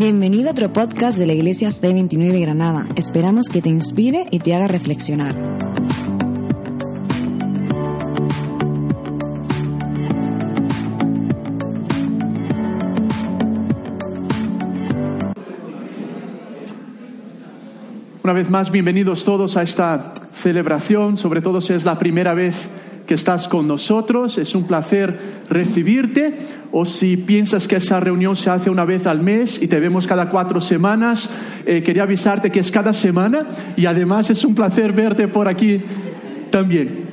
Bienvenido a otro podcast de la Iglesia C29 Granada. Esperamos que te inspire y te haga reflexionar. Una vez más, bienvenidos todos a esta celebración, sobre todo si es la primera vez que estás con nosotros. Es un placer recibirte. O si piensas que esa reunión se hace una vez al mes y te vemos cada cuatro semanas, eh, quería avisarte que es cada semana y además es un placer verte por aquí también.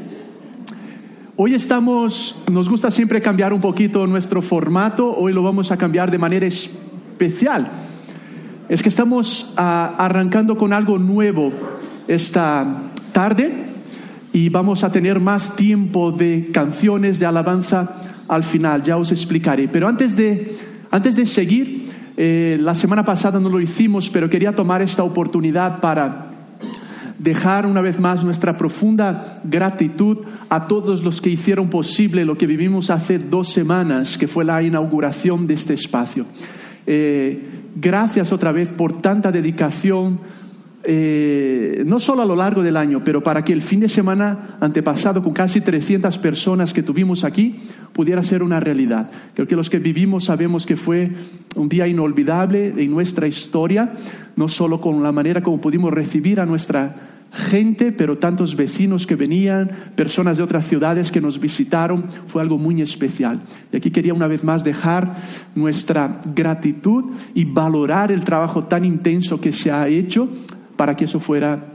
Hoy estamos, nos gusta siempre cambiar un poquito nuestro formato, hoy lo vamos a cambiar de manera especial. Es que estamos ah, arrancando con algo nuevo esta tarde y vamos a tener más tiempo de canciones de alabanza al final, ya os explicaré. Pero antes de, antes de seguir, eh, la semana pasada no lo hicimos, pero quería tomar esta oportunidad para dejar una vez más nuestra profunda gratitud a todos los que hicieron posible lo que vivimos hace dos semanas, que fue la inauguración de este espacio. Eh, gracias otra vez por tanta dedicación, eh, no solo a lo largo del año, pero para que el fin de semana antepasado, con casi 300 personas que tuvimos aquí, pudiera ser una realidad. Creo que los que vivimos sabemos que fue un día inolvidable en nuestra historia, no solo con la manera como pudimos recibir a nuestra gente, pero tantos vecinos que venían, personas de otras ciudades que nos visitaron, fue algo muy especial. Y aquí quería una vez más dejar nuestra gratitud y valorar el trabajo tan intenso que se ha hecho para que eso fuera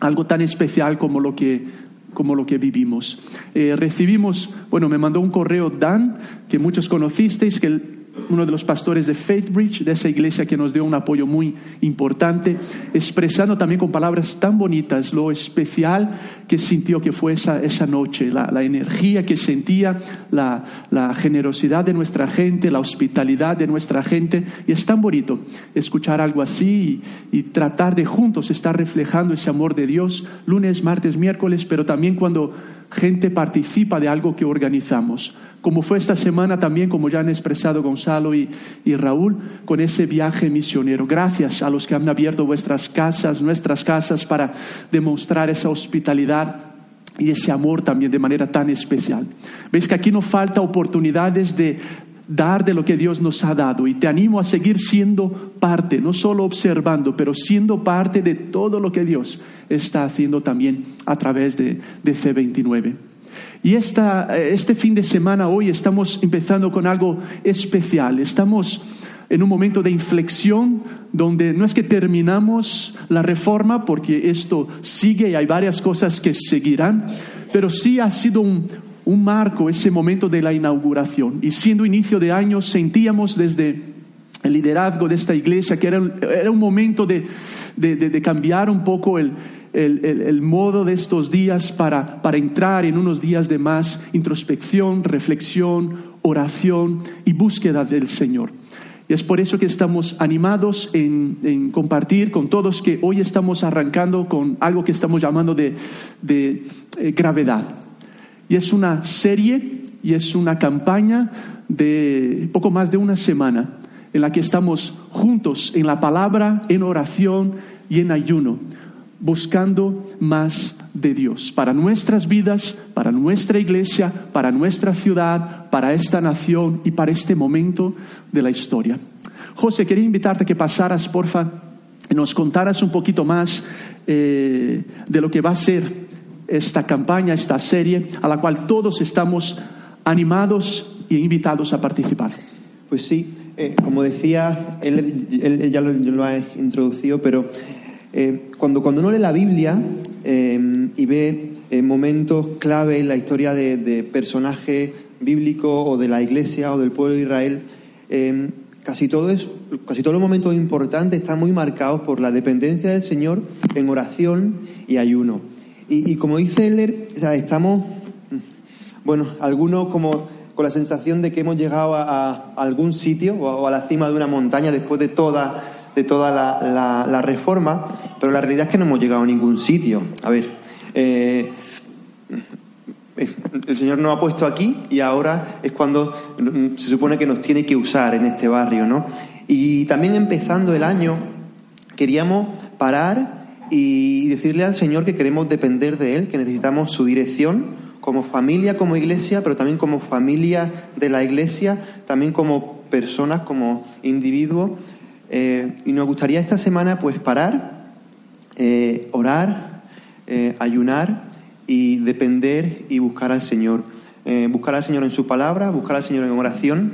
algo tan especial como lo que, como lo que vivimos. Eh, recibimos, bueno, me mandó un correo Dan, que muchos conocisteis, que uno de los pastores de Faithbridge, de esa iglesia que nos dio un apoyo muy importante, expresando también con palabras tan bonitas lo especial que sintió que fue esa, esa noche, la, la, energía que sentía, la, la, generosidad de nuestra gente, la hospitalidad de nuestra gente. Y es tan bonito escuchar algo así y, y tratar de juntos estar reflejando ese amor de Dios lunes, martes, miércoles, pero también cuando gente participa de algo que organizamos como fue esta semana también, como ya han expresado Gonzalo y, y, Raúl, con ese viaje misionero. Gracias a los que han abierto vuestras casas, nuestras casas, para demostrar esa hospitalidad y ese amor también de manera tan especial. Veis que aquí no falta oportunidades de dar de lo que Dios nos ha dado y te animo a seguir siendo parte, no solo observando, pero siendo parte de todo lo que Dios está haciendo también a través de, de C29. Y esta, este fin de semana, hoy, estamos empezando con algo especial. Estamos en un momento de inflexión donde no es que terminamos la reforma, porque esto sigue y hay varias cosas que seguirán, pero sí ha sido un, un marco ese momento de la inauguración. Y siendo inicio de año, sentíamos desde el liderazgo de esta iglesia que era, era un momento de, de, cambiar un poco el, el, modo de estos días para, para entrar en unos días de más introspección, reflexión, oración y búsqueda del Señor. Y es por eso que estamos animados en, en, compartir con todos que hoy estamos arrancando con algo que estamos llamando de, de eh, gravedad. Y es una serie y es una campaña de poco más de una semana en la que estamos juntos en la palabra, en oración y en ayuno buscando más de Dios para nuestras vidas, para nuestra iglesia, para nuestra ciudad, para esta nación y para este momento de la historia. José, quería invitarte a que pasaras, porfa, y nos contaras un poquito más eh, de lo que va a ser esta campaña, esta serie, a la cual todos estamos animados e invitados a participar. Pues sí, eh, como decía, él, ya lo, ha introducido, pero eh, cuando, cuando uno lee la Biblia eh, y ve momentos clave en la historia de, de personaje bíblico o de la iglesia o del pueblo de Israel, casi, todo es, casi todos los momentos importantes están muy marcados por la dependencia del Señor en oración y ayuno. Y, como dice Heller, o sea, estamos, bueno, algunos como con la sensación de que hemos llegado a, algún sitio o a, la cima de una montaña después de toda de toda la, la, la, reforma, pero la realidad es que no hemos llegado a ningún sitio. A ver, eh, el Señor nos ha puesto aquí y ahora es cuando mm, se supone que nos tiene que usar en este barrio, ¿no? Y también empezando el año, queríamos parar y decirle al Señor que queremos depender de Él, que necesitamos su dirección como familia, como iglesia, pero también como familia de la iglesia, también como personas, como individuos. Eh, y nos gustaría esta semana pues parar, eh, orar, eh, ayunar y depender y buscar al Señor. buscar al Señor en su palabra, buscar al Señor en oración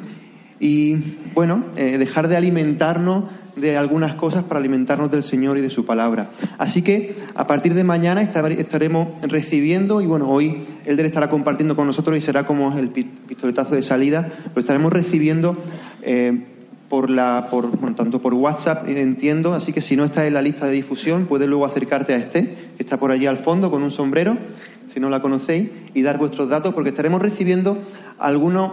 y, bueno, dejar de alimentarnos de algunas cosas para alimentarnos del Señor y de su palabra. Así que a partir de mañana estaremos recibiendo, y bueno, hoy Elder estará compartiendo con nosotros y será como el pistoletazo de salida, lo estaremos recibiendo eh, por la, por, tanto por WhatsApp, entiendo, así que si no está en la lista de difusión, puedes luego acercarte a este, que está por allí al fondo con un sombrero, si no la conocéis, y dar vuestros datos, porque estaremos recibiendo algunos,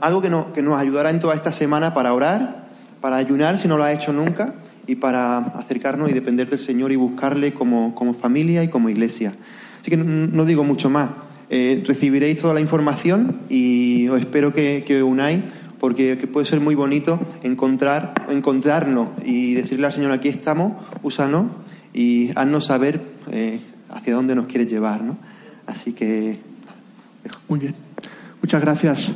algo que nos, que nos ayudará en toda esta semana para orar para ayunar si no lo ha hecho nunca y para acercarnos y depender del Señor y buscarle como, familia y como iglesia. Así que no, digo mucho más. Eh, recibiréis toda la información y os espero que, que unáis porque puede ser muy bonito encontrar, encontrarnos y decirle al Señor aquí estamos, úsanos y haznos saber eh, hacia dónde nos quieres llevar. ¿no? Así que... Muy bien. Muchas gracias.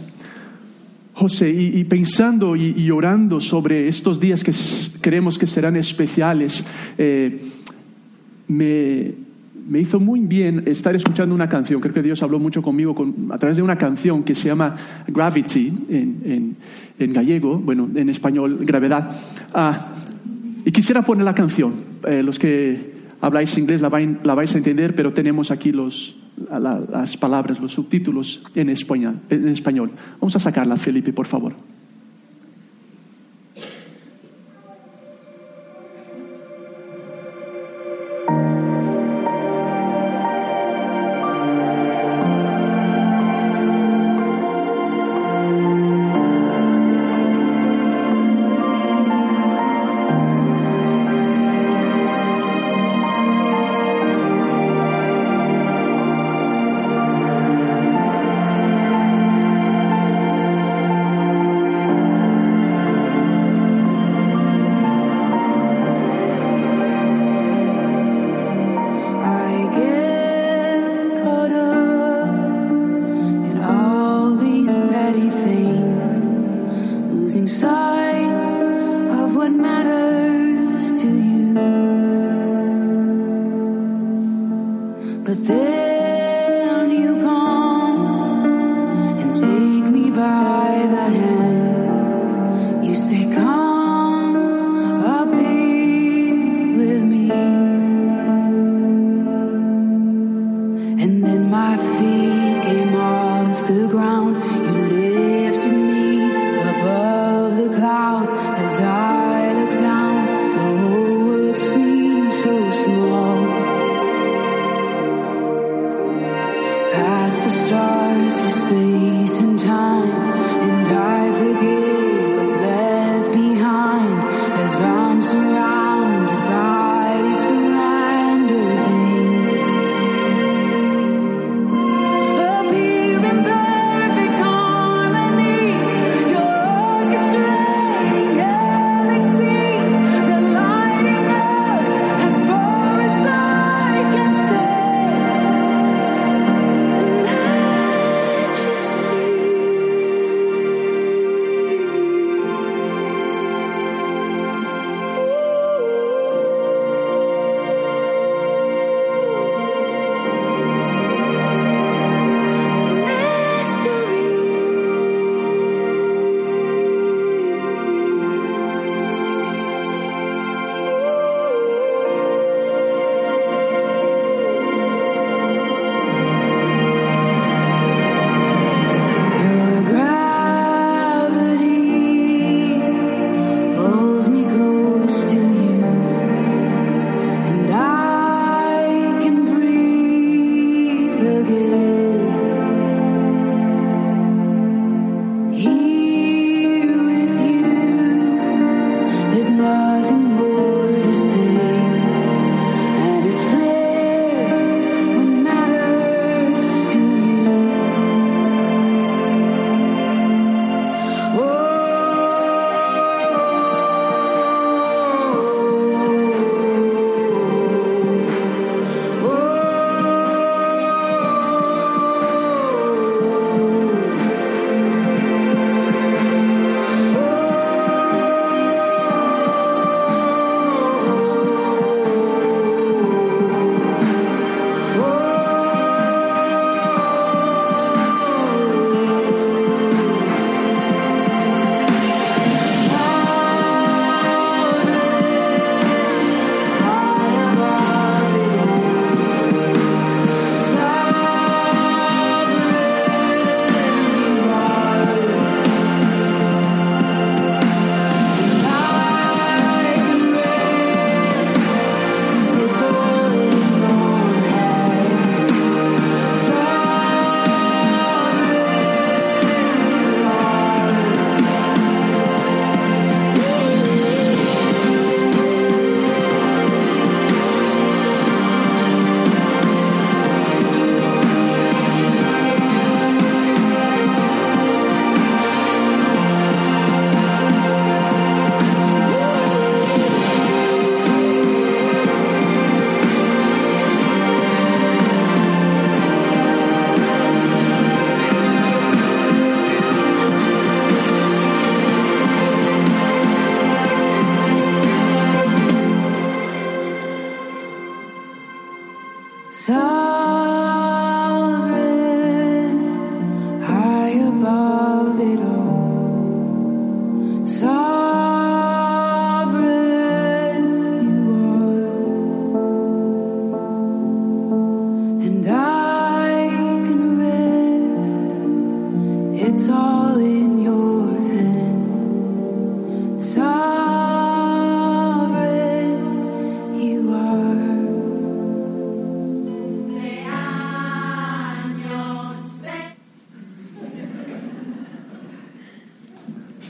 José, y, pensando y, orando sobre estos días que creemos que serán especiales, eh, me, hizo muy bien estar escuchando una canción. Creo que Dios habló mucho conmigo a través de una canción que se llama Gravity en, gallego, bueno, en español, gravedad. Ah, y quisiera poner la canción. Eh, los que habláis inglés la vais a entender, pero tenemos aquí los, las palabras, los subtítulos en español, en español. Vamos a sacarla, Felipe, por favor.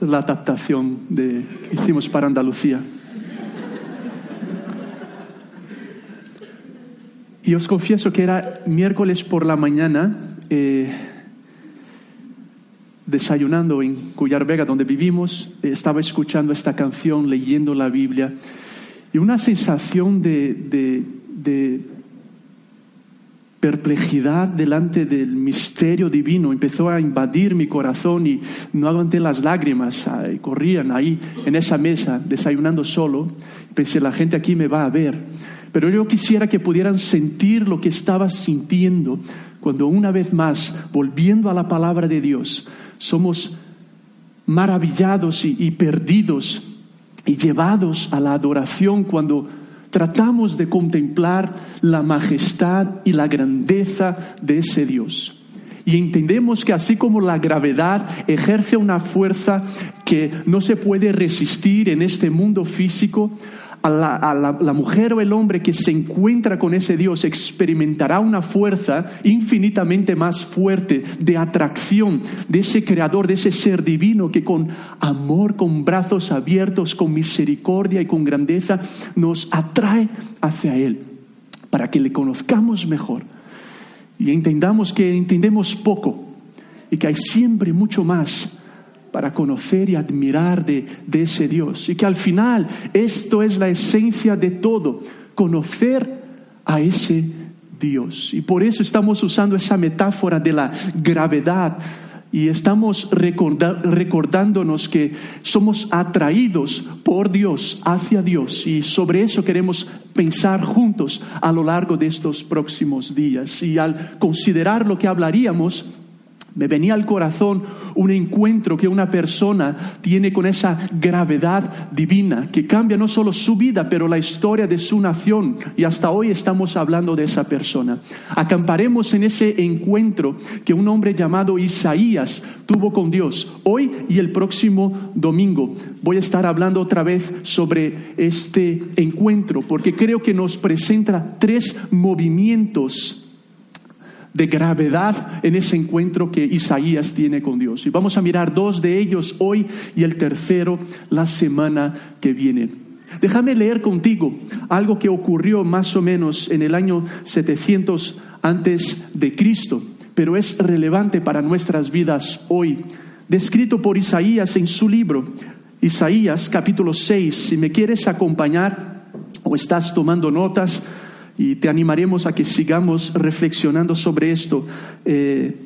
Es la adaptación de, que hicimos para Andalucía. Y os confieso que era miércoles por la mañana, eh, desayunando en Cuyar Vega, donde vivimos, eh, estaba escuchando esta canción, leyendo la Biblia, y una sensación de- de perplejidad delante del misterio divino empezó a invadir mi corazón y no aguanté las lágrimas, ay, corrían ahí en esa mesa desayunando solo. Pensé, la gente aquí me va a ver. Pero yo quisiera que pudieran sentir lo que estaba sintiendo cuando una vez más, volviendo a la palabra de Dios, somos maravillados y, y perdidos y llevados a la adoración cuando tratamos de contemplar la majestad y la grandeza de ese Dios. Y entendemos que así como la gravedad ejerce una fuerza que no se puede resistir en este mundo físico, a la, la mujer o el hombre que se encuentra con ese Dios experimentará una fuerza infinitamente más fuerte de atracción de ese creador, de ese ser divino que con amor, con brazos abiertos, con misericordia y con grandeza nos atrae hacia Él para que le conozcamos mejor y entendamos que entendemos poco y que hay siempre mucho más para conocer y admirar de, de ese Dios. Y que al final esto es la esencia de todo, conocer a ese Dios. Y por eso estamos usando esa metáfora de la gravedad y estamos recorda- recordándonos que somos atraídos por Dios hacia Dios y sobre eso queremos pensar juntos a lo largo de estos próximos días. Y al considerar lo que hablaríamos, me venía al corazón un encuentro que una persona tiene con esa gravedad divina que cambia no solo su vida, pero la historia de su nación. Y hasta hoy estamos hablando de esa persona. Acamparemos en ese encuentro que un hombre llamado Isaías tuvo con Dios hoy y el próximo domingo. Voy a estar hablando otra vez sobre este encuentro porque creo que nos presenta tres movimientos de gravedad en ese encuentro que Isaías tiene con Dios. Y vamos a mirar dos de ellos hoy y el tercero la semana que viene. Déjame leer contigo algo que ocurrió más o menos en el año 700 antes de Cristo, pero es relevante para nuestras vidas hoy. Descrito por Isaías en su libro, Isaías capítulo 6. Si me quieres acompañar o estás tomando notas, y te animaremos a que sigamos reflexionando sobre esto eh,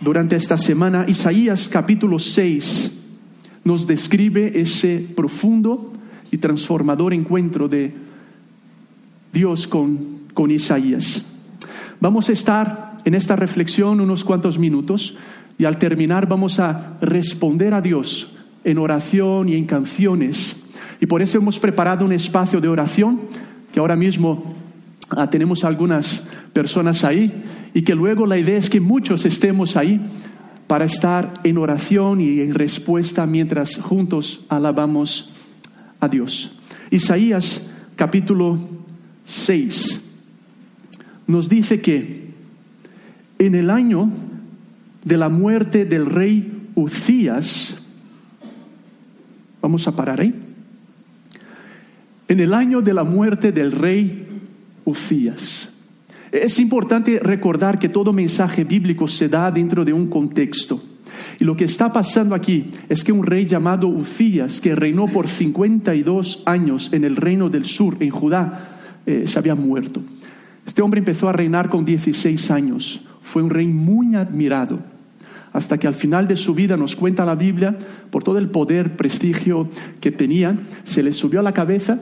durante esta semana. Isaías capítulo 6 nos describe ese profundo y transformador encuentro de Dios con, con Isaías. Vamos a estar en esta reflexión unos cuantos minutos y al terminar vamos a responder a Dios en oración y en canciones. Y por eso hemos preparado un espacio de oración que ahora mismo ah, tenemos algunas personas ahí y que luego la idea es que muchos estemos ahí para estar en oración y en respuesta mientras juntos alabamos a Dios. Isaías capítulo 6 nos dice que en el año de la muerte del rey Ucías, vamos a parar ahí, en el año de la muerte del rey Ucías. Es importante recordar que todo mensaje bíblico se da dentro de un contexto. Y lo que está pasando aquí es que un rey llamado Ucías, que reinó por 52 años en el reino del sur, en Judá, eh, se había muerto. Este hombre empezó a reinar con 16 años. Fue un rey muy admirado. Hasta que al final de su vida, nos cuenta la Biblia, por todo el poder, prestigio que tenía, se le subió a la cabeza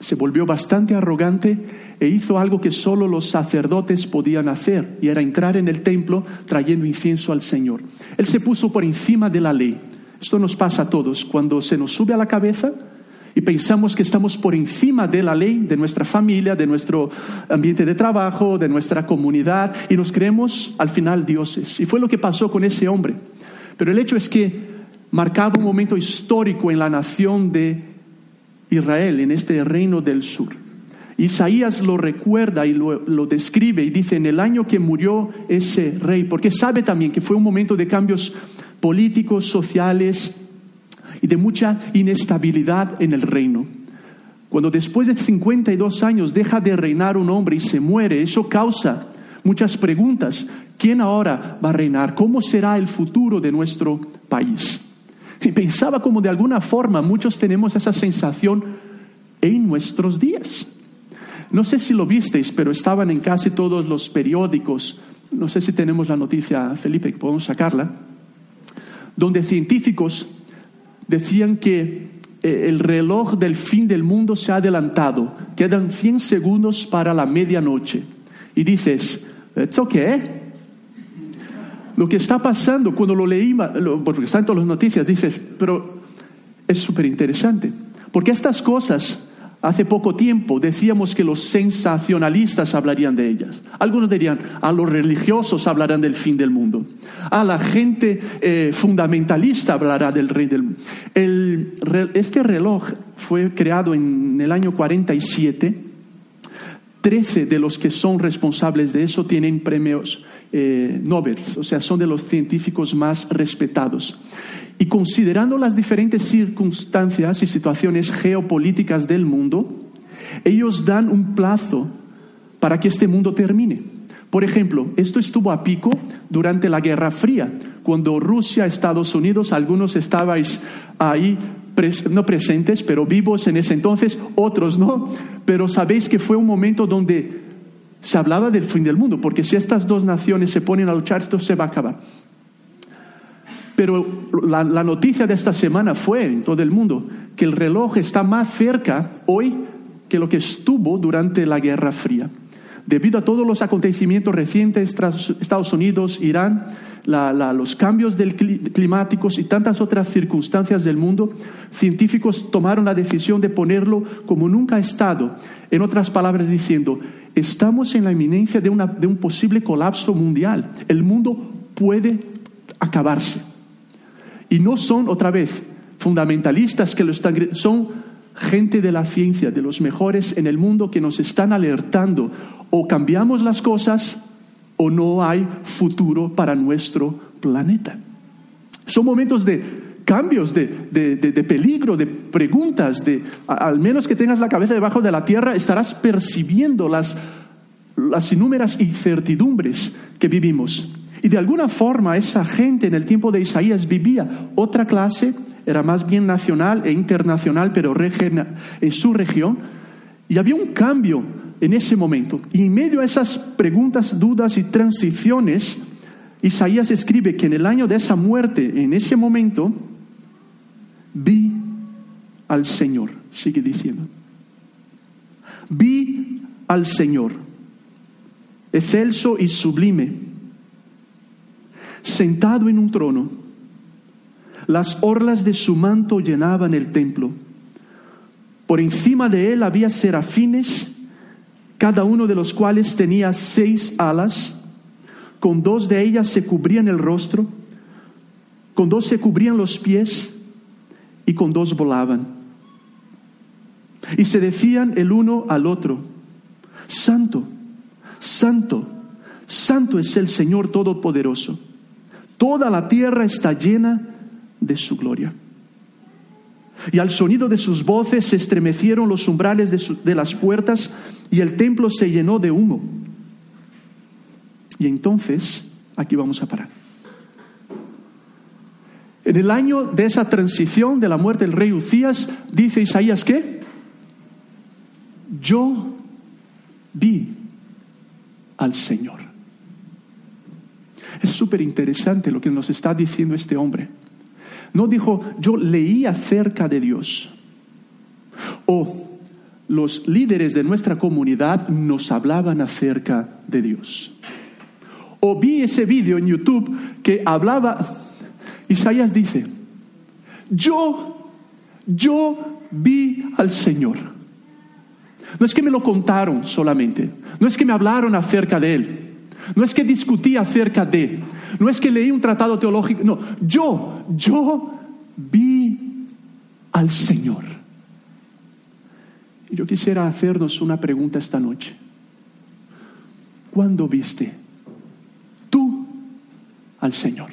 se volvió bastante arrogante e hizo algo que solo los sacerdotes podían hacer, y era entrar en el templo trayendo incienso al Señor. Él se puso por encima de la ley. Esto nos pasa a todos cuando se nos sube a la cabeza y pensamos que estamos por encima de la ley, de nuestra familia, de nuestro ambiente de trabajo, de nuestra comunidad, y nos creemos al final dioses. Y fue lo que pasó con ese hombre. Pero el hecho es que marcaba un momento histórico en la nación de Israel, en este reino del sur. Isaías lo recuerda y lo, lo, describe y dice en el año que murió ese rey, porque sabe también que fue un momento de cambios políticos, sociales y de mucha inestabilidad en el reino. Cuando después de 52 años deja de reinar un hombre y se muere, eso causa muchas preguntas. ¿Quién ahora va a reinar? ¿Cómo será el futuro de nuestro país? Y pensaba como de alguna forma muchos tenemos esa sensación en nuestros días. No sé si lo visteis, pero estaban en casi todos los periódicos. No sé si tenemos la noticia, Felipe, que podemos sacarla. Donde científicos decían que eh, el reloj del fin del mundo se ha adelantado. Quedan 100 segundos para la medianoche. Y dices, ¿esto qué? Lo que está pasando cuando lo leí, porque están todas las noticias, dices, pero es súper interesante. Porque estas cosas Hace poco tiempo decíamos que los sensacionalistas hablarían de ellas. Algunos dirían, a los religiosos hablarán del fin del mundo. A la gente eh, fundamentalista hablará del rey del mundo. El, este reloj fue creado en el año 47. Trece de los que son responsables de eso tienen premios eh, Nobel, o sea, son de los científicos más respetados. Y considerando las diferentes circunstancias y situaciones geopolíticas del mundo, ellos dan un plazo para que este mundo termine. Por ejemplo, esto estuvo a pico durante la Guerra Fría, cuando Rusia, Estados Unidos, algunos estabais ahí, no presentes, pero vivos en ese entonces, otros no, pero sabéis que fue un momento donde se hablaba del fin del mundo, porque si estas dos naciones se ponen a luchar, esto se va a acabar. Pero la, la, noticia de esta semana fue en todo el mundo que el reloj está más cerca hoy que lo que estuvo durante la Guerra Fría. Debido a todos los acontecimientos recientes, Estados Unidos, Irán, los cambios climáticos y tantas otras circunstancias del mundo, científicos tomaron la decisión de ponerlo como nunca ha estado. En otras palabras, diciendo, estamos en la inminencia de, de un posible colapso mundial. El mundo puede acabarse. Y no son, otra vez, fundamentalistas que lo están, son gente de la ciencia, de los mejores en el mundo que nos están alertando. O cambiamos las cosas o no hay futuro para nuestro planeta. Son momentos de cambios, de, de, de, de peligro, de preguntas, de al menos que tengas la cabeza debajo de la tierra, estarás percibiendo las, las inúmeras incertidumbres que vivimos. Y de alguna forma esa gente en el tiempo de Isaías vivía otra clase, era más bien nacional e internacional, pero en su región. Y había un cambio en ese momento. Y en medio a esas preguntas, dudas y transiciones, Isaías escribe que en el año de esa muerte, en ese momento, vi al Señor, sigue diciendo. Vi al Señor, excelso y sublime sentado en un trono. Las orlas de su manto llenaban el templo. Por encima de él había serafines, cada uno de los cuales tenía seis alas. Con dos de ellas se cubrían el rostro, con dos se cubrían los pies y con dos volaban. Y se decían el uno al otro, Santo, Santo, Santo es el Señor Todopoderoso Toda la tierra está llena de su gloria. Y al sonido de sus voces se estremecieron los umbrales de, las puertas y el templo se llenó de humo. Y entonces, aquí vamos a parar. En el año de esa transición de la muerte del rey Ucías, dice Isaías que yo vi al Señor. Es súper interesante lo que nos está diciendo este hombre. No dijo, yo leí acerca de Dios. O los líderes de nuestra comunidad nos hablaban acerca de Dios. O vi ese vídeo en YouTube que hablaba, Isaías dice, Yo, yo vi al Señor. No es que me lo contaron solamente, no es que me hablaron acerca de Él, no es que discutí acerca de, no es que leí un tratado teológico, no, yo, yo vi al Señor. Yo quisiera hacernos una pregunta esta noche. ¿Cuándo viste tú al Señor?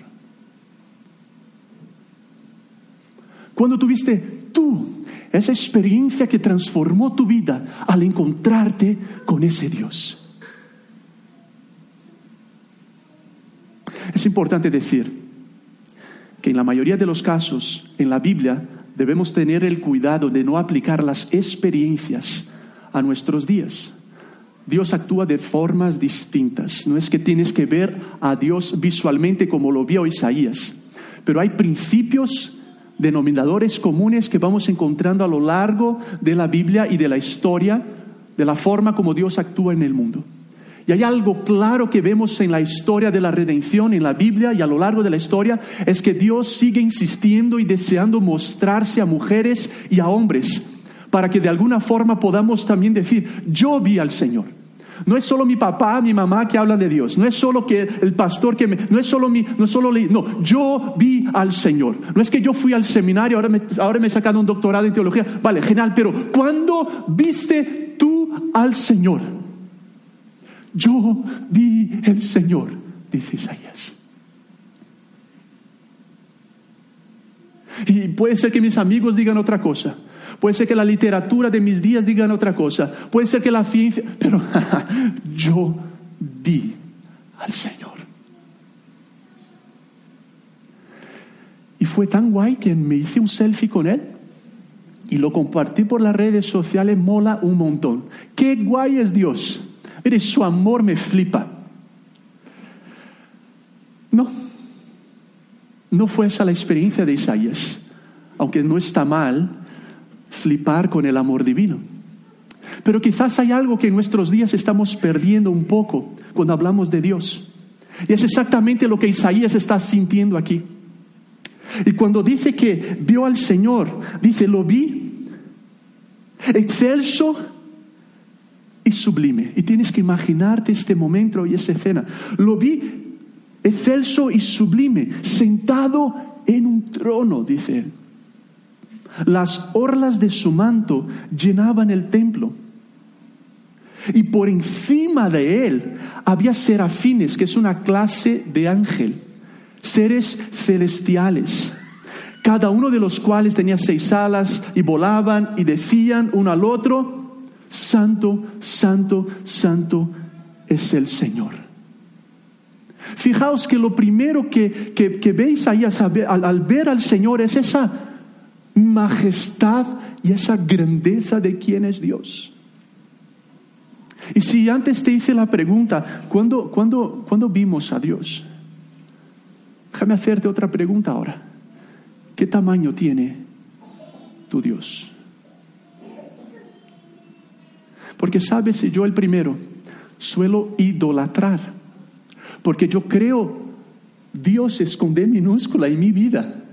¿Cuándo tuviste tú esa experiencia que transformó tu vida al encontrarte con ese Dios? Es importante decir que en la mayoría de los casos en la Biblia debemos tener el cuidado de no aplicar las experiencias a nuestros días. Dios actúa de formas distintas. No es que tienes que ver a Dios visualmente como lo vio Isaías, pero hay principios, denominadores comunes que vamos encontrando a lo largo de la Biblia y de la historia, de la forma como Dios actúa en el mundo. Y hay algo claro que vemos en la historia de la redención, en la Biblia y a lo largo de la historia, es que Dios sigue insistiendo y deseando mostrarse a mujeres y a hombres, para que de alguna forma podamos también decir, yo vi al Señor. No es solo mi papá, mi mamá que hablan de Dios. No es solo que el pastor que me, no es solo mi, no solo no, yo vi al Señor. No es que yo fui al seminario, ahora me, ahora me he sacado un doctorado en teología. Vale, genial, pero ¿cuándo viste tú al Señor? Yo vi el Señor, dice Isaías. Y puede ser que mis amigos digan otra cosa. Puede ser que la literatura de mis días digan otra cosa. Puede ser que la ciencia... Pero yo vi al Señor. Y fue tan guay que me hice un selfie con él y lo compartí por las redes sociales. Mola un montón. Qué guay es Dios. Mire, su amor me flipa. No, no fue esa la experiencia de Isaías, aunque no está mal flipar con el amor divino. Pero quizás hay algo que en nuestros días estamos perdiendo un poco cuando hablamos de Dios. Y es exactamente lo que Isaías está sintiendo aquí. Y cuando dice que vio al Señor, dice, lo vi excelso y sublime. Y tienes que imaginarte este momento y esa escena. Lo vi excelso y sublime, sentado en un trono, dice él. Las orlas de su manto llenaban el templo. Y por encima de él había serafines, que es una clase de ángel, seres celestiales, cada uno de los cuales tenía seis alas y volaban y decían uno al otro, Santo, Santo, Santo es el Señor. Fijaos que lo primero que, que, veis ahí al, al ver al Señor es esa majestad y esa grandeza de quién es Dios. Y si antes te hice la pregunta, ¿cuándo, cuándo, ¿cuándo vimos a Dios? Déjame hacerte otra pregunta ahora. ¿Qué tamaño tiene tu Dios? Porque sabes, yo el primero suelo idolatrar, porque yo creo Dios esconde minúscula en mi vida.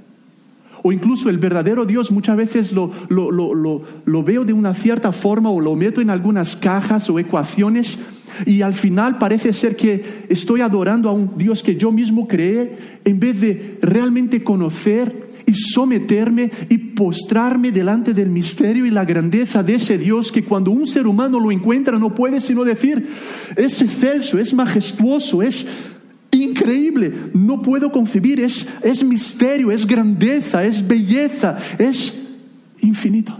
O incluso el verdadero Dios muchas veces lo, lo, lo, lo, veo de una cierta forma o lo meto en algunas cajas o ecuaciones y al final parece ser que estoy adorando a un Dios que yo mismo creé en vez de realmente conocer y someterme y postrarme delante del misterio y la grandeza de ese Dios que cuando un ser humano lo encuentra no puede sino decir, es excelso, es majestuoso, es increíble, no puedo concebir, es, es misterio, es grandeza, es belleza, es infinito.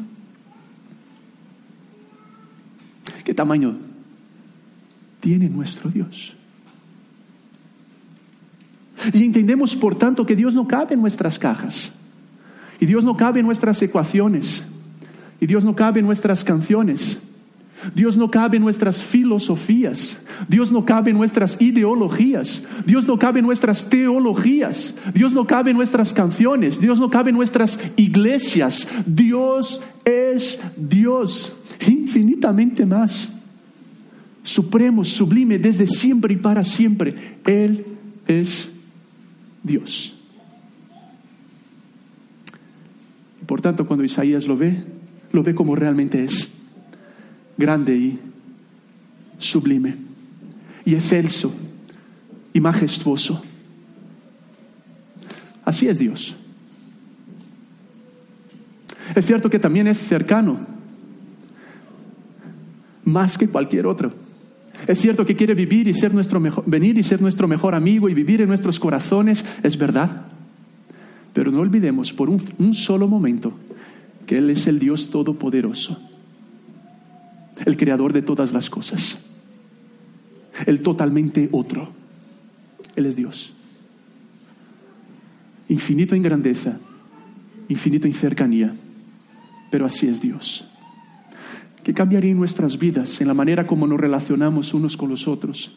¿Qué tamaño tiene nuestro Dios? Y entendemos, por tanto, que Dios no cabe en nuestras cajas. Y Dios no cabe en nuestras ecuaciones. Y Dios no cabe en nuestras canciones. Dios no cabe en nuestras filosofías, Dios no cabe en nuestras ideologías, Dios no cabe en nuestras teologías, Dios no cabe en nuestras canciones, Dios no cabe en nuestras iglesias. Dios es Dios, infinitamente más, supremo, sublime, desde siempre y para siempre. Él es Dios. Por tanto, cuando Isaías lo ve, lo ve como realmente es, grande y sublime, y excelso y majestuoso. Así es Dios. Es cierto que también es cercano, más que cualquier otro. Es cierto que quiere vivir y ser nuestro mejor, venir y ser nuestro mejor amigo y vivir en nuestros corazones, es verdad. Pero no olvidemos por un, un solo momento que Él es el Dios Todopoderoso, el creador de todas las cosas, el totalmente otro. Él es Dios. Infinito en grandeza, infinito en cercanía, pero así es Dios. ¿Qué cambiaría nuestras vidas, en la manera como nos relacionamos unos con los otros?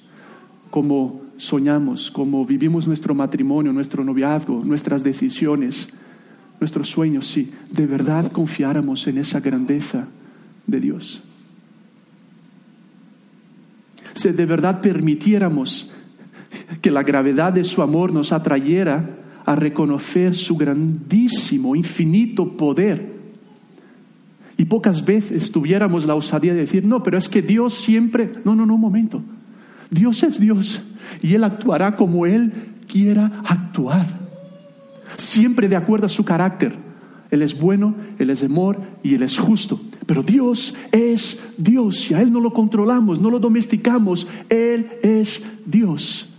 Cómo soñamos, cómo vivimos nuestro matrimonio, nuestro noviazgo, nuestras decisiones, nuestros sueños, si de verdad confiáramos en esa grandeza de Dios. Si de verdad permitiéramos que la gravedad de su amor nos atrayera a reconocer su grandísimo, infinito poder. Y pocas veces tuviéramos la osadía de decir, no, pero es que Dios siempre, no, no, no, un momento. Dios es Dios y Él actuará como Él quiera actuar. Siempre de acuerdo a su carácter. Él es bueno, Él es amor y Él es justo. Pero Dios es Dios y a Él no lo controlamos, no lo domesticamos. Él es Dios.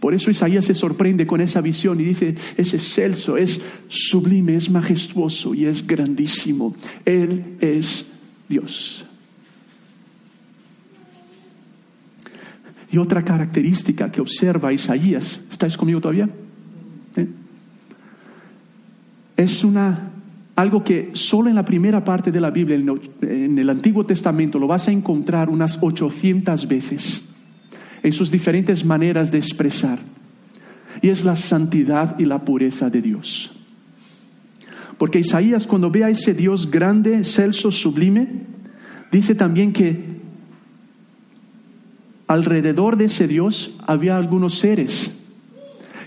Por eso Isaías se sorprende con esa visión y dice, es excelso, es sublime, es majestuoso y es grandísimo. Él es Dios. Y otra característica que observa Isaías, ¿estáis conmigo todavía? Es una, algo que solo en la primera parte de la Biblia, en el Antiguo Testamento, lo vas a encontrar unas 800 veces en sus diferentes maneras de expresar. Y es la santidad y la pureza de Dios. Porque Isaías cuando ve a ese Dios grande, excelso, sublime, dice también que alrededor de ese Dios había algunos seres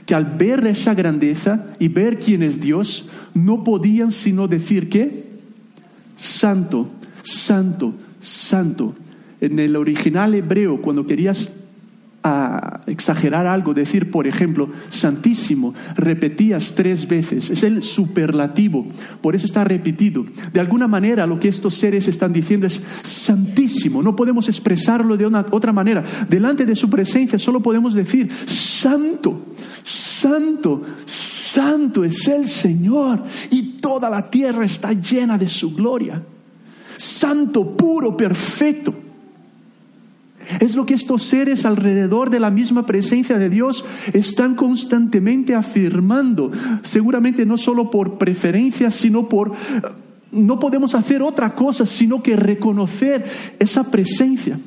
que al ver esa grandeza y ver quién es Dios, no podían sino decir que santo, santo, santo. En el original hebreo, cuando querías a exagerar algo, decir, por ejemplo, santísimo, repetías tres veces, es el superlativo, por eso está repetido. De alguna manera lo que estos seres están diciendo es santísimo, no podemos expresarlo de una, otra manera. Delante de su presencia solo podemos decir, santo, santo, santo es el Señor y toda la tierra está llena de su gloria. Santo, puro, perfecto. Es lo que estos seres alrededor de la misma presencia de Dios están constantemente afirmando, seguramente no solo por preferencia, sino por... No podemos hacer otra cosa sino que reconocer esa presencia.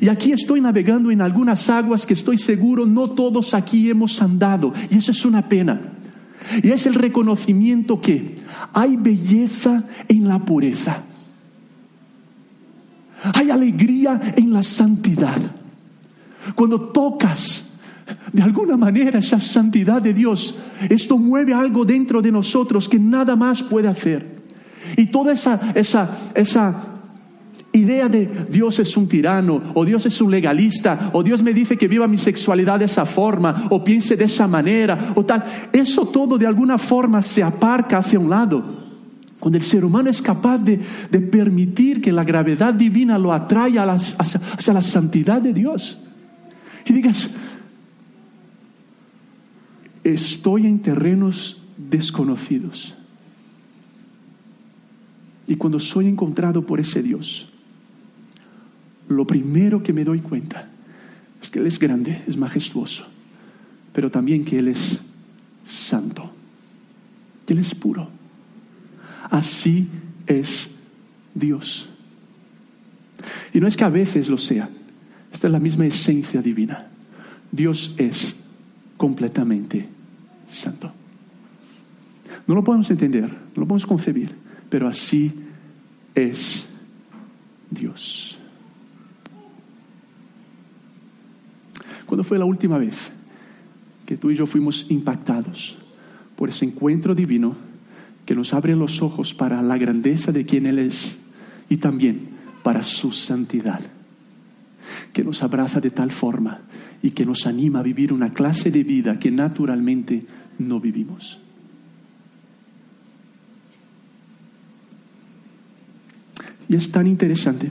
Y aquí estoy navegando en algunas aguas que estoy seguro no todos aquí hemos andado. Y eso es una pena. Y es el reconocimiento que hay belleza en la pureza. Hay alegría en la santidad. Cuando tocas de alguna manera esa santidad de Dios, esto mueve algo dentro de nosotros que nada más puede hacer. Y toda esa, esa, esa idea de Dios es un tirano, o Dios es un legalista, o Dios me dice que viva mi sexualidad de esa forma, o piense de esa manera, o tal, eso todo de alguna forma se aparca hacia un lado. Cuando el ser humano es capaz de, de permitir que la gravedad divina lo atraiga hacia, hacia la santidad de Dios. Y digas, estoy en terrenos desconocidos. Y cuando soy encontrado por ese Dios, lo primero que me doy cuenta es que Él es grande, es majestuoso, pero también que Él es santo, que Él es puro. Así es Dios. Y no es que a veces lo sea, esta es la misma esencia divina. Dios es completamente santo. No lo podemos entender, no lo podemos concebir, pero así es Dios. ¿Cuándo fue la última vez que tú y yo fuimos impactados por ese encuentro divino que nos abre los ojos para la grandeza de quien Él es y también para su santidad, que nos abraza de tal forma y que nos anima a vivir una clase de vida que naturalmente no vivimos. Y es tan interesante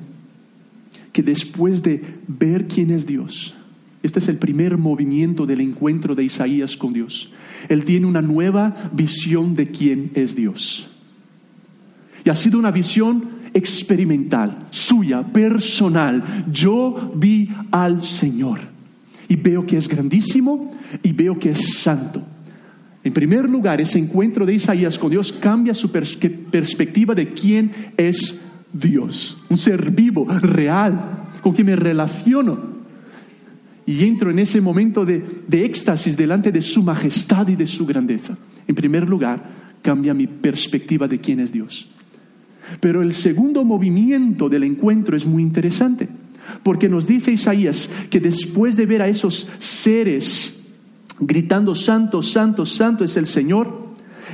que después de ver quién es Dios, este es el primer movimiento del encuentro de Isaías con Dios. Él tiene una nueva visión de quién es Dios. Y ha sido una visión experimental, suya, personal. Yo vi al Señor y veo que es grandísimo y veo que es santo. En primer lugar, ese encuentro de Isaías con Dios cambia su pers perspectiva de quién es Dios, un ser vivo, real, con quien me relaciono. Y entro en ese momento de, de éxtasis delante de su majestad y de su grandeza. En primer lugar, cambia mi perspectiva de quién es Dios. Pero el segundo movimiento del encuentro es muy interesante, porque nos dice Isaías que después de ver a esos seres gritando, Santo, Santo, Santo es el Señor,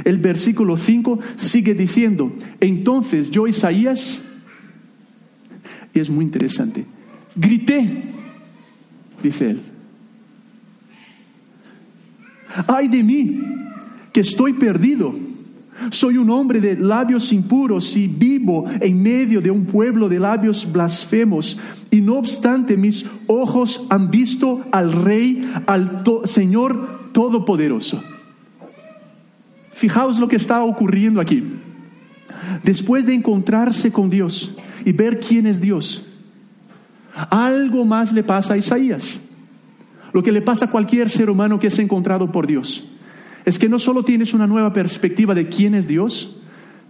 el versículo 5 sigue diciendo, entonces yo, Isaías, y es muy interesante, grité, dice él, ay de mí, que estoy perdido. Soy un hombre de labios impuros y vivo en medio de un pueblo de labios blasfemos. Y no obstante, mis ojos han visto al Rey, al Señor Todopoderoso. Fijaos lo que está ocurriendo aquí. Después de encontrarse con Dios y ver quién es Dios, algo más le pasa a Isaías. Lo que le pasa a cualquier ser humano que es encontrado por Dios es que no solo tienes una nueva perspectiva de quién es Dios,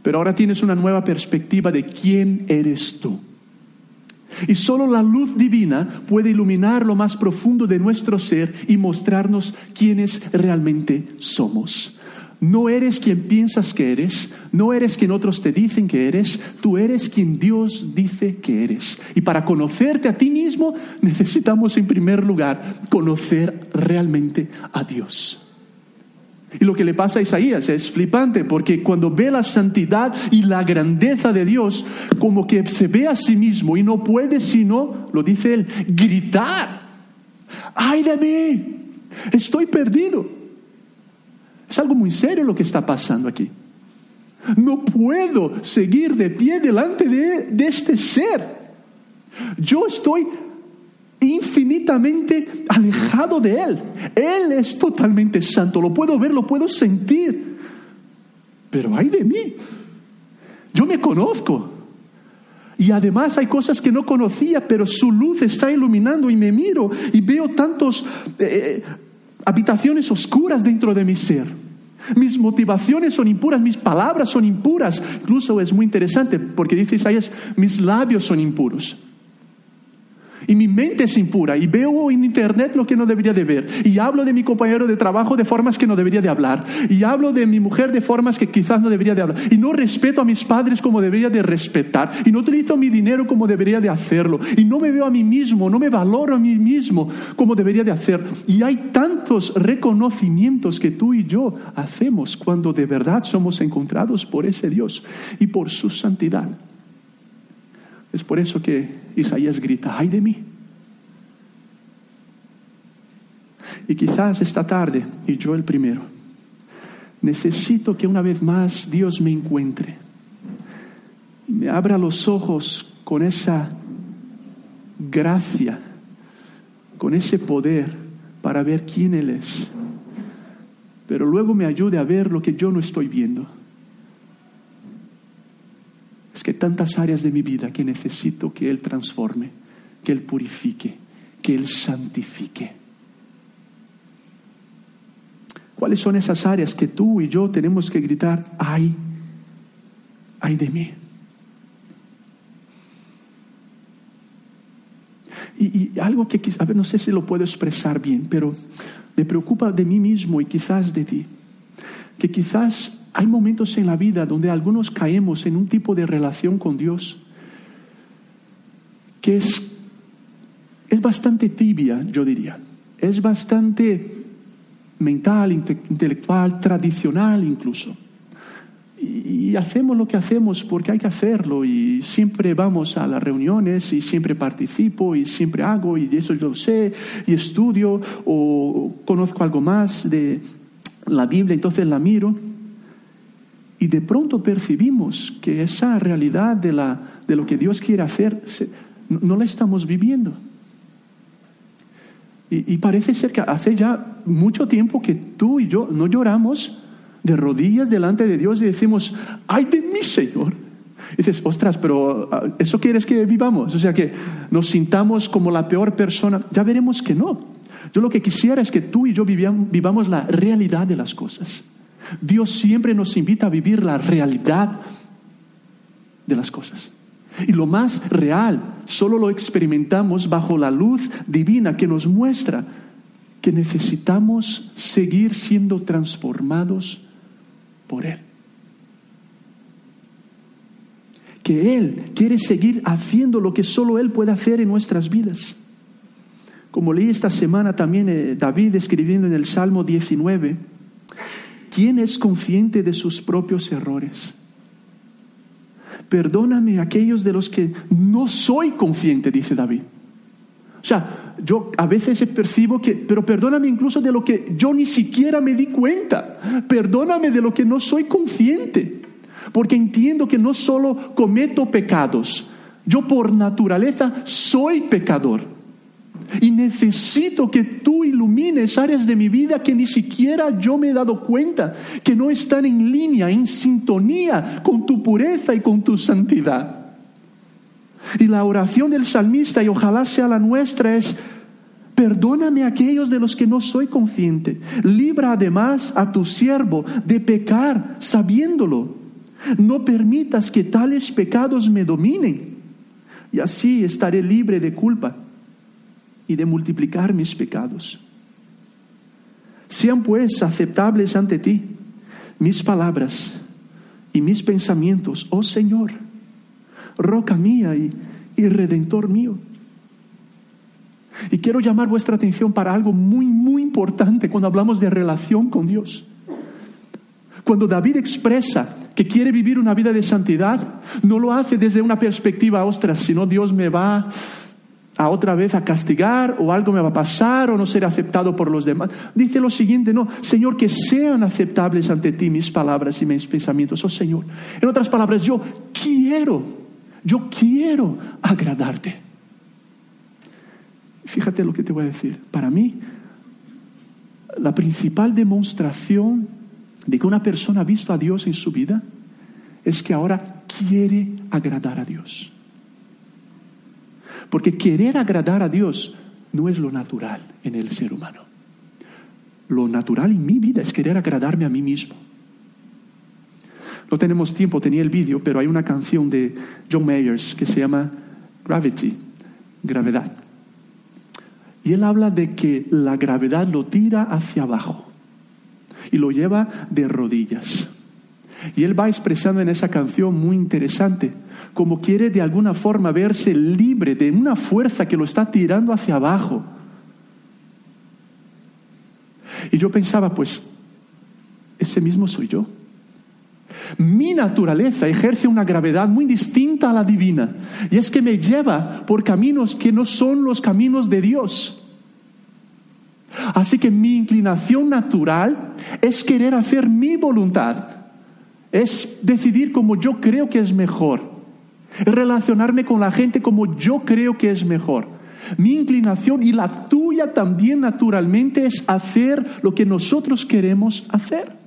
pero ahora tienes una nueva perspectiva de quién eres tú. Y solo la luz divina puede iluminar lo más profundo de nuestro ser y mostrarnos quiénes realmente somos. No eres quien piensas que eres, no eres quien otros te dicen que eres, tú eres quien Dios dice que eres. Y para conocerte a ti mismo necesitamos en primer lugar conocer realmente a Dios. Y lo que le pasa a Isaías es flipante porque cuando ve la santidad y la grandeza de Dios, como que se ve a sí mismo y no puede sino, lo dice él, gritar. ¡Ay de mí! Estoy perdido. Es algo muy serio lo que está pasando aquí. No puedo seguir de pie delante de, este ser. Yo estoy infinitamente alejado de Él. Él es totalmente santo, lo puedo ver, lo puedo sentir. Pero hay de mí. Yo me conozco. Y además hay cosas que no conocía, pero su luz está iluminando y me miro y veo tantas eh, habitaciones oscuras dentro de mi ser. Mis motivaciones son impuras, mis palabras son impuras. Incluso es muy interesante porque dice Isaías, mis labios son impuros. Y mi mente es impura y veo en internet lo que no debería de ver. Y hablo de mi compañero de trabajo de formas que no debería de hablar. Y hablo de mi mujer de formas que quizás no debería de hablar. Y no respeto a mis padres como debería de respetar. Y no utilizo mi dinero como debería de hacerlo. Y no me veo a mí mismo, no me valoro a mí mismo como debería de hacer. Y hay tantos reconocimientos que tú y yo hacemos cuando de verdad somos encontrados por ese Dios y por su santidad. Es por eso que Isaías grita, ay de mí. Y quizás esta tarde, y yo el primero, necesito que una vez más Dios me encuentre, me abra los ojos con esa gracia, con ese poder para ver quién Él es, pero luego me ayude a ver lo que yo no estoy viendo es que tantas áreas de mi vida que necesito que Él transforme, que Él purifique, que Él santifique. ¿Cuáles son esas áreas que tú y yo tenemos que gritar, ay, ay de mí? Y, y algo que a ver, no sé si lo puedo expresar bien, pero me preocupa de mí mismo y quizás de ti. Que quizás hay momentos en la vida donde algunos caemos en un tipo de relación con Dios que es, es bastante tibia, yo diría. Es bastante mental, intelectual, tradicional incluso. y, hacemos lo que hacemos porque hay que hacerlo y siempre vamos a las reuniones y siempre participo y siempre hago y eso yo sé y estudio o conozco algo más de la Biblia, entonces la miro y de pronto percibimos que esa realidad de, la, de lo que Dios quiere hacer no, la estamos viviendo. Y, parece ser que hace ya mucho tiempo que tú y yo no lloramos de rodillas delante de Dios y decimos, ay de mí, Señor. Y dices, ostras, pero ah, ¿eso quieres que vivamos? O sea, que nos sintamos como la peor persona. Ya veremos que no. Yo lo que quisiera es que tú y yo vivamos la realidad de las cosas. Dios siempre nos invita a vivir la realidad de las cosas. Y lo más real solo lo experimentamos bajo la luz divina que nos muestra que necesitamos seguir siendo transformados por Él. Que Él quiere seguir haciendo lo que solo Él puede hacer en nuestras vidas. Como leí esta semana también eh, David escribiendo en el Salmo 19, ¿quién es consciente de sus propios errores? Perdóname aquellos de los que no soy consciente, dice David. O sea, yo a veces percibo que, pero perdóname incluso de lo que yo ni siquiera me di cuenta. Perdóname de lo que no soy consciente. Porque entiendo que no solo cometo pecados, yo por naturaleza soy pecador. Y necesito que tú ilumines áreas de mi vida que ni siquiera yo me he dado cuenta, que no están en línea, en sintonía con tu pureza y con tu santidad. Y la oración del salmista, y ojalá sea la nuestra, es, perdóname a aquellos de los que no soy consciente. Libra además a tu siervo de pecar sabiéndolo. No permitas que tales pecados me dominen. Y así estaré libre de culpa y de multiplicar mis pecados. Sean pues aceptables ante ti mis palabras y mis pensamientos, oh Señor, roca mía y, y redentor mío. Y quiero llamar vuestra atención para algo muy, muy importante cuando hablamos de relación con Dios. Cuando David expresa que quiere vivir una vida de santidad, no lo hace desde una perspectiva, ostras, si no Dios me va a otra vez a castigar o algo me va a pasar o no seré aceptado por los demás. Dice lo siguiente, no, Señor, que sean aceptables ante ti mis palabras y mis pensamientos, oh Señor. En otras palabras, yo quiero, yo quiero agradarte. Fíjate lo que te voy a decir. Para mí, la principal demostración de que una persona ha visto a Dios en su vida es que ahora quiere agradar a Dios. Porque querer agradar a Dios no es lo natural en el ser humano. Lo natural en mi vida es querer agradarme a mí mismo. No tenemos tiempo, tenía el vídeo, pero hay una canción de John Mayers que se llama Gravity, gravedad. Y él habla de que la gravedad lo tira hacia abajo y lo lleva de rodillas. Y él va expresando en esa canción muy interesante, como quiere de alguna forma verse libre de una fuerza que lo está tirando hacia abajo. Y yo pensaba, pues, ese mismo soy yo. Mi naturaleza ejerce una gravedad muy distinta a la divina, y es que me lleva por caminos que no son los caminos de Dios. Así que mi inclinación natural es querer hacer mi voluntad, es decidir como yo creo que es mejor, relacionarme con la gente como yo creo que es mejor. Mi inclinación y la tuya también naturalmente es hacer lo que nosotros queremos hacer.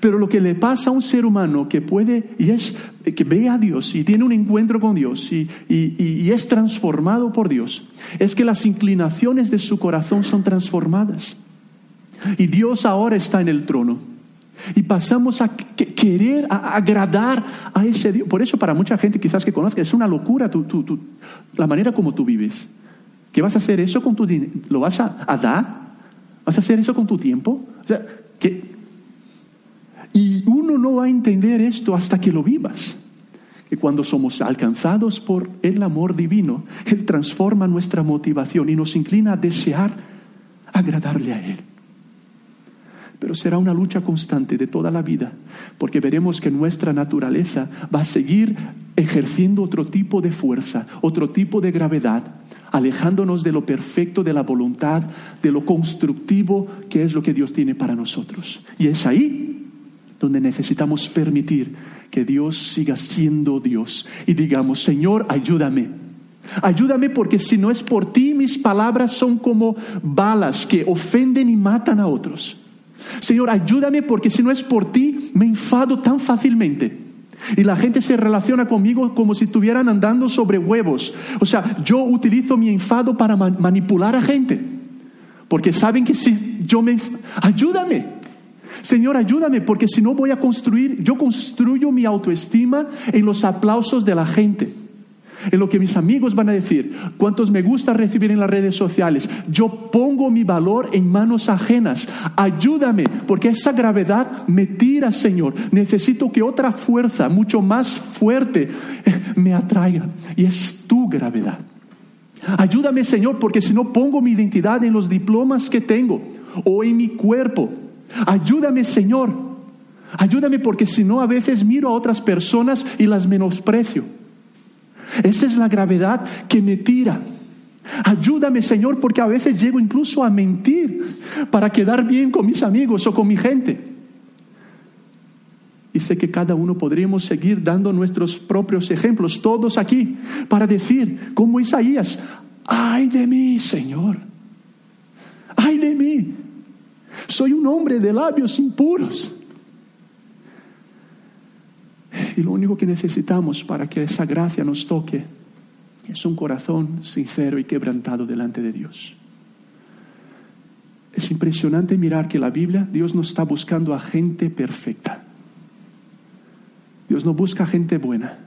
Pero lo que le pasa a un ser humano que puede y es que ve a Dios y tiene un encuentro con Dios y, y es transformado por Dios es que las inclinaciones de su corazón son transformadas. Y Dios ahora está en el trono. Y pasamos a que- querer, a agradar a ese Dios. Por eso para mucha gente quizás que conozca, es una locura tu- tu- la manera como tú vives. ¿Qué vas a hacer eso con tu dinero? ¿Lo vas a, a dar? ¿Vas a hacer eso con tu tiempo? O sea, que, y uno no va a entender esto hasta que lo vivas. Que cuando somos alcanzados por el amor divino, Él transforma nuestra motivación y nos inclina a desear agradarle a Él. Pero será una lucha constante de toda la vida, porque veremos que nuestra naturaleza va a seguir ejerciendo otro tipo de fuerza, otro tipo de gravedad, alejándonos de lo perfecto, de la voluntad, de lo constructivo que es lo que Dios tiene para nosotros. Y es ahí donde necesitamos permitir que Dios siga siendo Dios y digamos, Señor, ayúdame. Ayúdame porque si no es por ti, mis palabras son como balas que ofenden y matan a otros. Señor, ayúdame porque si no es por ti, me enfado tan fácilmente. Y la gente se relaciona conmigo como si estuvieran andando sobre huevos. O sea, yo utilizo mi enfado para man- manipular a gente. Porque saben que si yo me... Ayúdame. Señor, ayúdame porque si no voy a construir, yo construyo mi autoestima en los aplausos de la gente en lo que mis amigos van a decir, cuántos me gusta recibir en las redes sociales. Yo pongo mi valor en manos ajenas. Ayúdame, porque esa gravedad me tira, Señor. Necesito que otra fuerza, mucho más fuerte, me atraiga. Y es tu gravedad. Ayúdame, Señor, porque si no pongo mi identidad en los diplomas que tengo o en mi cuerpo. Ayúdame, Señor. Ayúdame porque si no a veces miro a otras personas y las menosprecio. Esa es la gravedad que me tira. Ayúdame, Señor, porque a veces llego incluso a mentir para quedar bien con mis amigos o con mi gente. Y sé que cada uno podríamos seguir dando nuestros propios ejemplos, todos aquí, para decir, como Isaías, ay de mí, Señor, ay de mí, soy un hombre de labios impuros. Y lo único que necesitamos para que esa gracia nos toque es un corazón sincero y quebrantado delante de Dios. Es impresionante mirar que la Biblia, Dios no está buscando a gente perfecta. Dios no busca gente buena.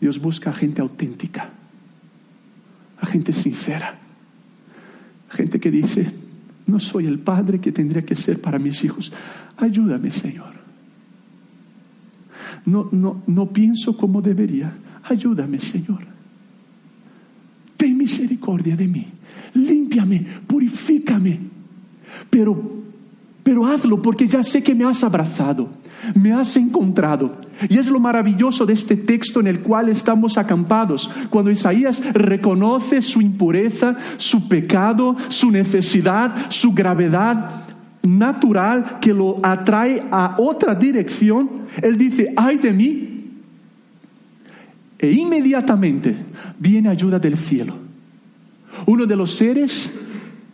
Dios busca gente auténtica, a gente sincera, gente que dice, no soy el padre que tendría que ser para mis hijos. Ayúdame, Señor. No, no, no pienso como debería. Ayúdame, Señor. Ten misericordia de mí. Límpiame, purifícame. Pero, pero hazlo porque ya sé que me has abrazado, me has encontrado. Y es lo maravilloso de este texto en el cual estamos acampados. Cuando Isaías reconoce su impureza, su pecado, su necesidad, su gravedad natural que lo atrae a otra dirección, él dice, ay de mí. E inmediatamente viene ayuda del cielo. Uno de los seres,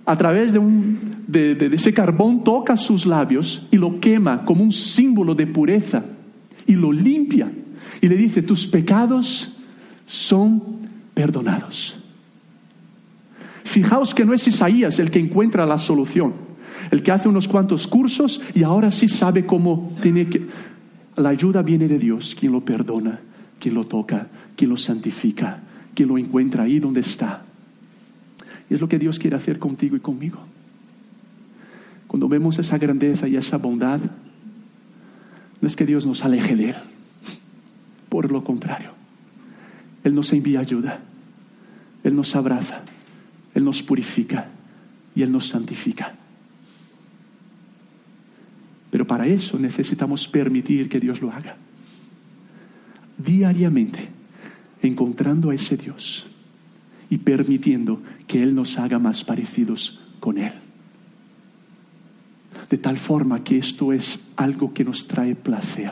a través de, un, de, ese carbón, toca sus labios y lo quema como un símbolo de pureza y lo limpia. Y le dice, tus pecados son perdonados. Fijaos que no es Isaías el que encuentra la solución el que hace unos cuantos cursos y ahora sí sabe cómo tiene que... La ayuda viene de Dios, quien lo perdona, quien lo toca, quien lo santifica, quien lo encuentra ahí donde está. Y es lo que Dios quiere hacer contigo y conmigo. Cuando vemos esa grandeza y esa bondad, no es que Dios nos aleje de Él, por lo contrario, Él nos envía ayuda, Él nos abraza, Él nos purifica y Él nos santifica. Para eso necesitamos permitir que Dios lo haga. Diariamente, encontrando a ese Dios y permitiendo que Él nos haga más parecidos con Él. De tal forma que esto es algo que nos trae placer.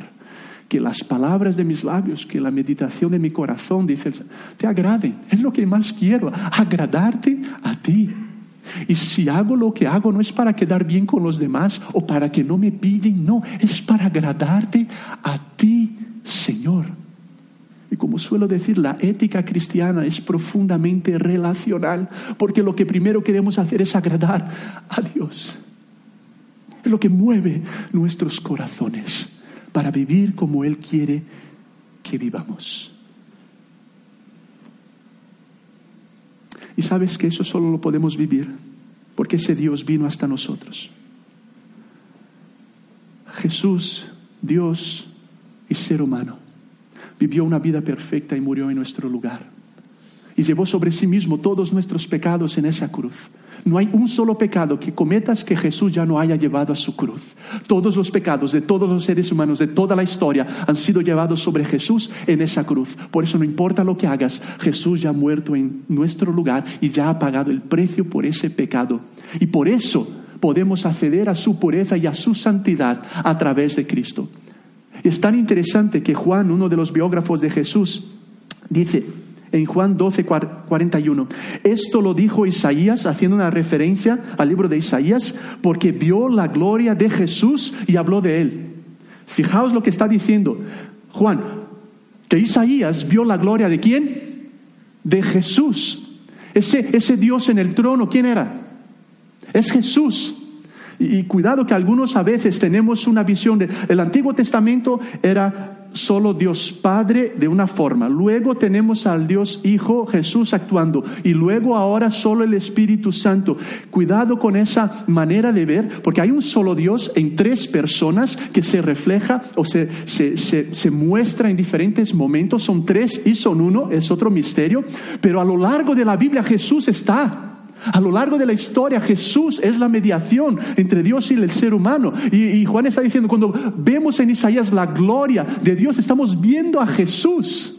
Que las palabras de mis labios, que la meditación de mi corazón, dice, te agraden. Es lo que más quiero, agradarte a ti. Y si hago lo que hago no es para quedar bien con los demás o para que no me pillen, no, es para agradarte a ti, Señor. Y como suelo decir, la ética cristiana es profundamente relacional, porque lo que primero queremos hacer es agradar a Dios. Es lo que mueve nuestros corazones para vivir como Él quiere que vivamos. Y sabes que eso solo lo podemos vivir porque ese Dios vino hasta nosotros. Jesús, Dios y ser humano, vivió una vida perfecta y murió en nuestro lugar. y llevó sobre sí mismo todos nuestros pecados en esa cruz. No hay un solo pecado que cometas que Jesús ya no haya llevado a su cruz. Todos los pecados de todos los seres humanos de toda la historia han sido llevados sobre Jesús en esa cruz. Por eso no importa lo que hagas, Jesús ya ha muerto en nuestro lugar y ya ha pagado el precio por ese pecado. Y por eso podemos acceder a su pureza y a su santidad a través de Cristo. Es tan interesante que Juan, uno de los biógrafos de Jesús, dice, en Juan 12, 41. Esto lo dijo Isaías, haciendo una referencia al libro de Isaías, porque vio la gloria de Jesús y habló de él. Fijaos lo que está diciendo Juan, que Isaías vio la gloria de quién? De Jesús. Ese, ese Dios en el trono, ¿quién era? Es Jesús. Y, cuidado que algunos a veces tenemos una visión de el Antiguo Testamento era solo Dios Padre de una forma, luego tenemos al Dios Hijo Jesús actuando y luego ahora solo el Espíritu Santo. Cuidado con esa manera de ver, porque hay un solo Dios en tres personas que se refleja o se, se, se, muestra en diferentes momentos, son tres y son uno, es otro misterio, pero a lo largo de la Biblia Jesús está. A lo largo de la historia, Jesús es la mediación entre Dios y el ser humano. Y, Juan está diciendo, cuando vemos en Isaías la gloria de Dios, estamos viendo a Jesús.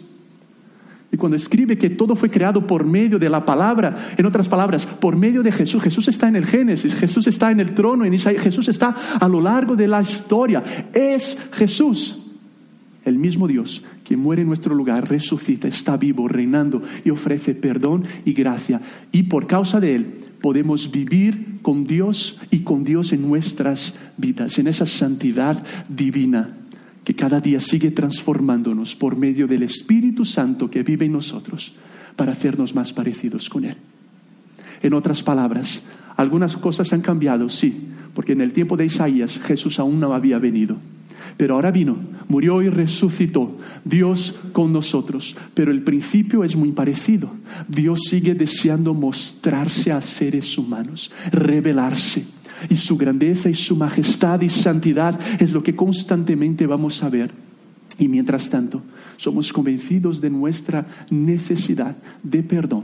Y cuando escribe que todo fue creado por medio de la palabra, en otras palabras, por medio de Jesús, Jesús está en el Génesis, Jesús está en el trono, en Isaías, Jesús está a lo largo de la historia. Es Jesús, el mismo Dios que muere en nuestro lugar, resucita, está vivo, reinando y ofrece perdón y gracia. Y por causa de Él podemos vivir con Dios y con Dios en nuestras vidas, en esa santidad divina que cada día sigue transformándonos por medio del Espíritu Santo que vive en nosotros para hacernos más parecidos con Él. En otras palabras, algunas cosas han cambiado, sí, porque en el tiempo de Isaías Jesús aún no había venido pero ahora vino, murió y resucitó, Dios con nosotros. Pero el principio es muy parecido. Dios sigue deseando mostrarse a seres humanos, revelarse. Y su grandeza y su majestad y santidad es lo que constantemente vamos a ver. Y mientras tanto, somos convencidos de nuestra necesidad de perdón.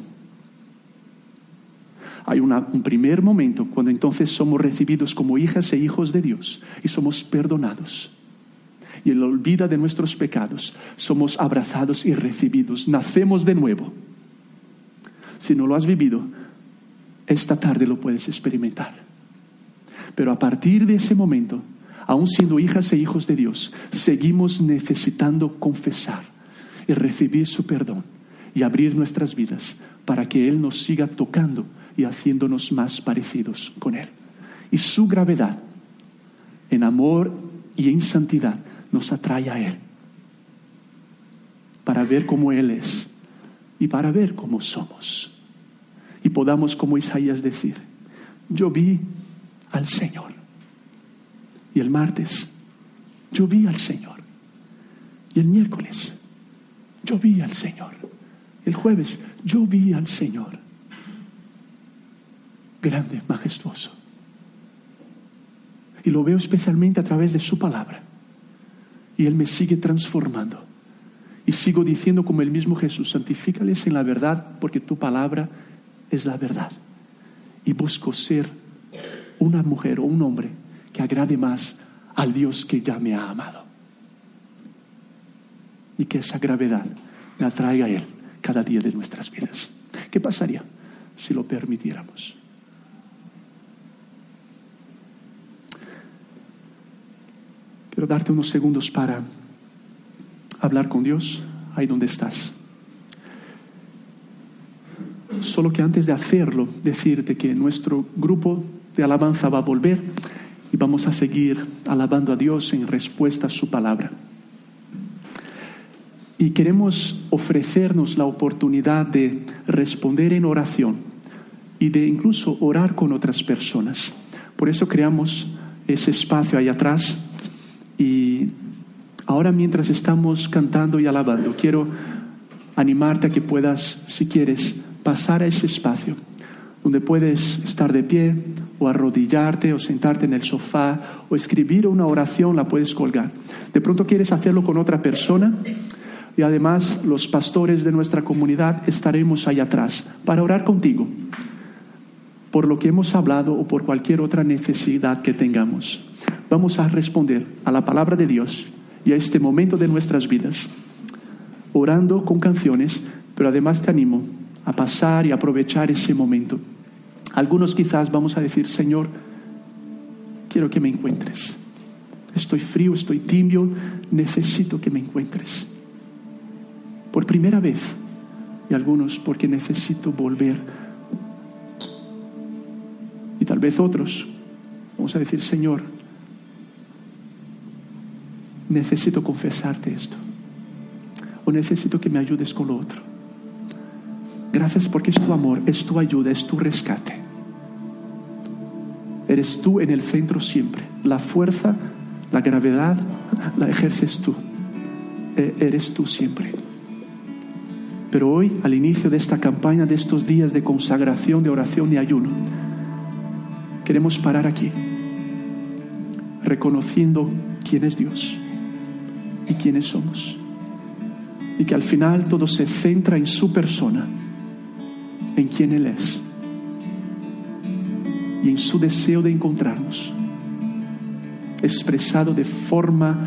Hay un primer momento cuando entonces somos recibidos como hijas e hijos de Dios y somos perdonados y el olvida de nuestros pecados, somos abrazados y recibidos, nacemos de nuevo. Si no lo has vivido, esta tarde lo puedes experimentar. Pero a partir de ese momento, aun siendo hijas e hijos de Dios, seguimos necesitando confesar y recibir su perdón y abrir nuestras vidas para que Él nos siga tocando y haciéndonos más parecidos con Él. Y su gravedad en amor y en santidad nos atrae a Él, para ver cómo Él es y para ver cómo somos. Y podamos, como Isaías, decir, yo vi al Señor. Y el martes, yo vi al Señor. Y el miércoles, yo vi al Señor. El jueves, yo vi al Señor. Grande, majestuoso. Y lo veo especialmente a través de su palabra. Y Él me sigue transformando. Y sigo diciendo como el mismo Jesús, santifícales en la verdad porque tu palabra es la verdad. Y busco ser una mujer o un hombre que agrade más al Dios que ya me ha amado. Y que esa gravedad me atraiga a Él cada día de nuestras vidas. ¿Qué pasaría si lo permitiéramos? Quiero darte unos segundos para hablar con Dios ahí donde estás. Solo que antes de hacerlo, decirte que nuestro grupo de alabanza va a volver y vamos a seguir alabando a Dios en respuesta a su palabra. Y queremos ofrecernos la oportunidad de responder en oración y de incluso orar con otras personas. Por eso creamos ese espacio ahí atrás y ahora mientras estamos cantando y alabando, quiero animarte a que puedas, si quieres, pasar a ese espacio donde puedes estar de pie o arrodillarte o sentarte en el sofá o escribir una oración, la puedes colgar. De pronto quieres hacerlo con otra persona, y además los pastores de nuestra comunidad estaremos ahí atrás para orar contigo por lo que hemos hablado o por cualquier otra necesidad que tengamos. Vamos a responder a la palabra de Dios y a este momento de nuestras vidas, orando con canciones, pero además te animo a pasar y aprovechar ese momento. Algunos quizás vamos a decir, Señor, quiero que me encuentres. Estoy frío, estoy tibio, necesito que me encuentres. Por primera vez. Y algunos porque necesito volver. Y tal vez otros vamos a decir, Señor, necesito confesarte esto. O necesito que me ayudes con lo otro. Gracias porque es tu amor, es tu ayuda, es tu rescate. Eres tú en el centro siempre. La fuerza, la gravedad, la ejerces tú. E- Eres tú siempre. Pero hoy, al inicio de esta campaña, de estos días de consagración, de oración y ayuno, queremos parar aquí, reconociendo quién es Dios y quiénes somos. Y que al final todo se centra en su persona, en quién Él es y en su deseo de encontrarnos, expresado de forma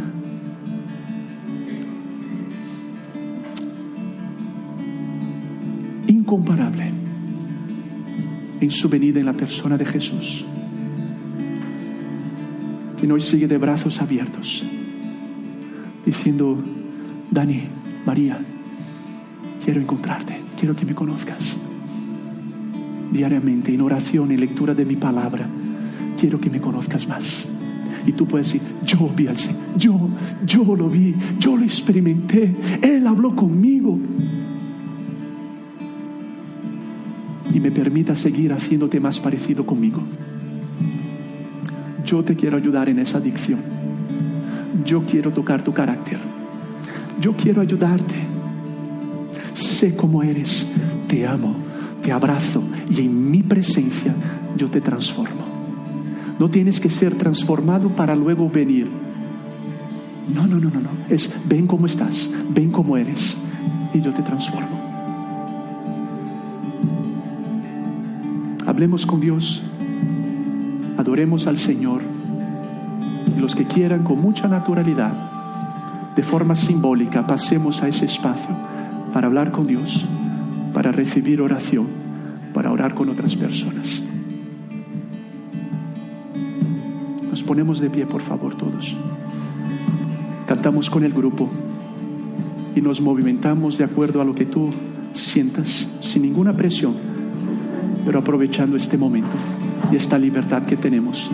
incomparable en su venida en la persona de Jesús, quien hoy sigue de brazos abiertos, diciendo, Dani, María, quiero encontrarte, quiero que me conozcas diariamente en oración y lectura de mi palabra. Quiero que me conozcas más. Y tú puedes decir, yo vi al Señor, yo, yo lo vi, yo lo experimenté, Él habló conmigo. Y me permita seguir haciéndote más parecido conmigo. Yo te quiero ayudar en esa adicción. Yo quiero tocar tu carácter. Yo quiero ayudarte. Sé cómo eres. Te amo te abrazo y en mi presencia yo te transformo. No tienes que ser transformado para luego venir. No, no, no, no, no. Es ven como estás, ven como eres y yo te transformo. Hablemos con Dios, adoremos al Señor los que quieran con mucha naturalidad, de forma simbólica, pasemos a ese espacio para hablar con Dios para recibir oración, para orar con otras personas. Nos ponemos de pie, por favor, todos. Cantamos con el grupo y nos movimentamos de acuerdo a lo que tú sientas, sin ninguna presión, pero aprovechando este momento y esta libertad que tenemos.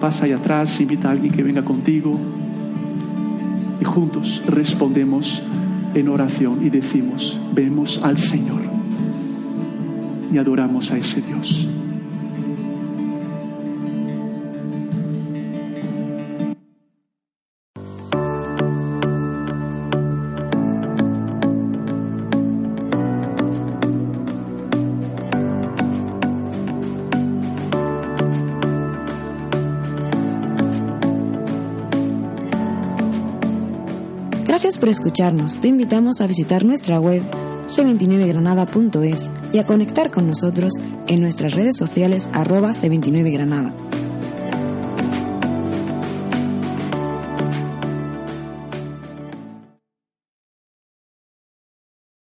Pasa allá atrás, invita a alguien que venga contigo y juntos respondemos en oración y decimos, vemos al Señor y adoramos a ese Dios. Por escucharnos. Te invitamos a visitar nuestra web c29granada.es y a conectar con nosotros en nuestras redes sociales arroba c29granada.